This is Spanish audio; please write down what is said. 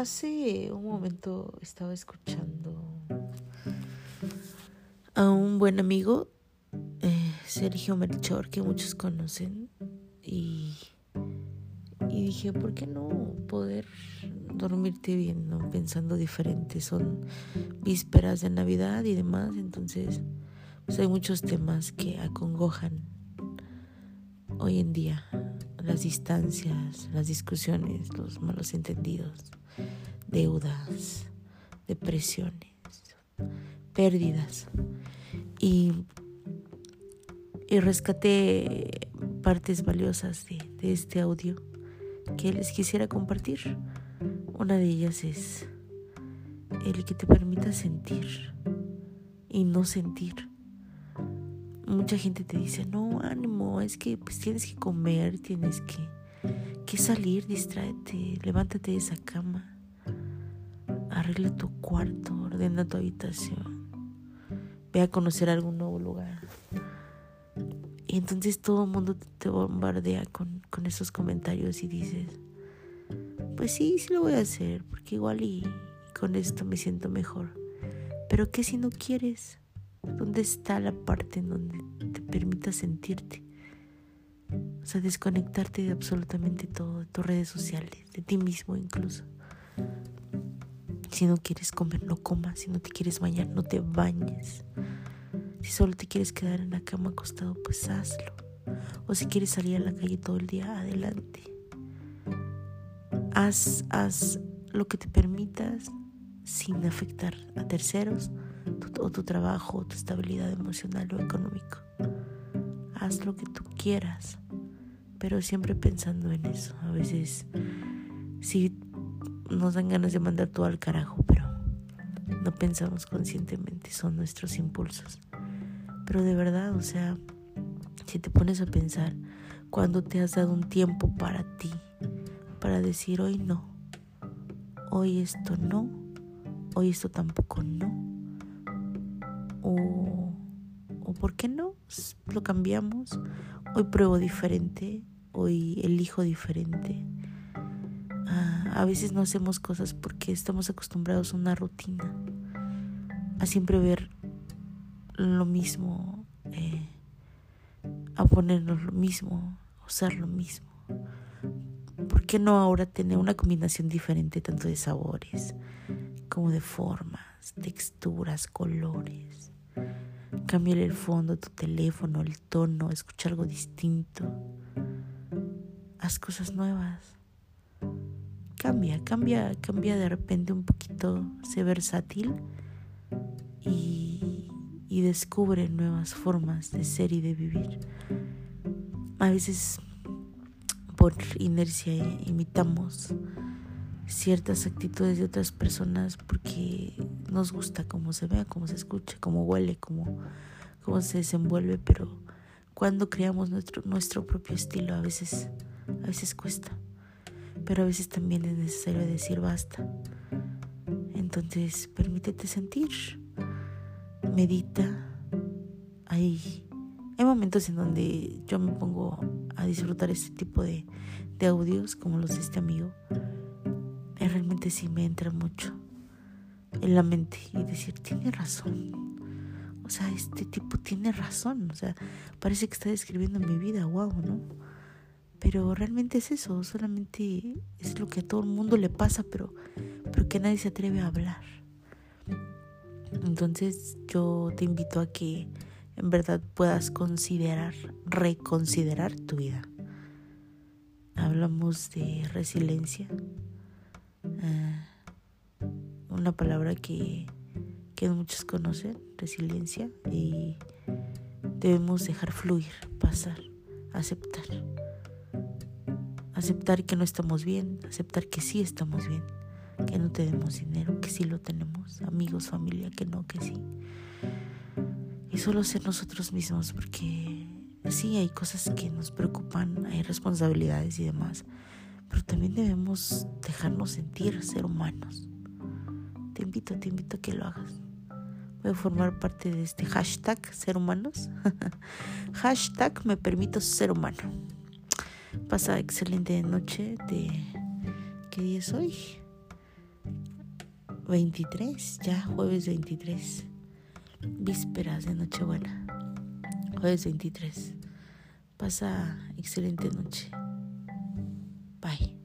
Hace un momento estaba escuchando a un buen amigo, eh, Sergio Melchor, que muchos conocen, y, y dije, ¿por qué no poder dormirte bien, ¿no? pensando diferente? Son vísperas de Navidad y demás, entonces pues hay muchos temas que acongojan hoy en día, las distancias, las discusiones, los malos entendidos deudas, depresiones, pérdidas. Y, y rescaté partes valiosas de, de este audio que les quisiera compartir. Una de ellas es el que te permita sentir y no sentir. Mucha gente te dice, no, ánimo, es que pues tienes que comer, tienes que, que salir, distráete, levántate de esa cama arregla tu cuarto, ordena tu habitación, ve a conocer algún nuevo lugar. Y entonces todo el mundo te bombardea con, con esos comentarios y dices, pues sí, sí lo voy a hacer, porque igual y, con esto me siento mejor. Pero ¿qué si no quieres? ¿Dónde está la parte en donde te permita sentirte? O sea, desconectarte de absolutamente todo, de tus redes sociales, de ti mismo incluso. Si no quieres comer, no comas. Si no te quieres bañar, no te bañes. Si solo te quieres quedar en la cama acostado, pues hazlo. O si quieres salir a la calle todo el día, adelante. Haz, haz lo que te permitas sin afectar a terceros o tu trabajo o tu estabilidad emocional o económico. Haz lo que tú quieras, pero siempre pensando en eso. A veces, si nos dan ganas de mandar todo al carajo, pero no pensamos conscientemente, son nuestros impulsos. Pero de verdad, o sea, si te pones a pensar, cuando te has dado un tiempo para ti, para decir hoy no, hoy esto no, hoy esto tampoco no, o, o por qué no, lo cambiamos, hoy pruebo diferente, hoy elijo diferente a veces no hacemos cosas porque estamos acostumbrados a una rutina, a siempre ver lo mismo, eh, a ponernos lo mismo, a usar lo mismo. ¿Por qué no ahora tener una combinación diferente tanto de sabores como de formas, texturas, colores? Cambiar el fondo, tu teléfono, el tono, escuchar algo distinto. Haz cosas nuevas cambia, cambia, cambia de repente un poquito, sé versátil y, descubre nuevas formas de ser y de vivir. A veces por inercia imitamos ciertas actitudes de otras personas porque nos gusta cómo se ve, cómo se escucha, cómo huele, cómo, cómo se desenvuelve, pero cuando creamos nuestro, nuestro propio estilo a veces, a veces cuesta pero a veces también es necesario decir basta. Entonces, permítete sentir, medita. Hay, hay momentos en donde yo me pongo a disfrutar este tipo de, de audios como los de este amigo. Y realmente sí me entra mucho en la mente y decir, tiene razón. O sea, este tipo tiene razón. O sea, parece que está describiendo mi vida, wow, ¿no? Pero realmente es eso, solamente es lo que a todo el mundo le pasa, pero, pero que nadie se atreve a hablar. Entonces yo te invito a que en verdad puedas considerar, reconsiderar tu vida. Hablamos de resiliencia, eh, una palabra que, que muchos conocen, resiliencia, y debemos dejar fluir, pasar, aceptar aceptar que no estamos bien, aceptar que sí estamos bien, que no tenemos dinero, que sí lo tenemos, amigos, familia, que no, que sí. Y solo ser nosotros mismos, porque sí hay cosas que nos preocupan, hay responsabilidades y demás, pero también debemos dejarnos sentir ser humanos. Te invito, te invito a que lo hagas. Voy a formar parte de este hashtag ser humanos. hashtag me permito ser humano. Pasa excelente noche de... ¿Qué día es hoy? 23, ya jueves 23, vísperas de Nochebuena, jueves 23. Pasa excelente noche. Bye.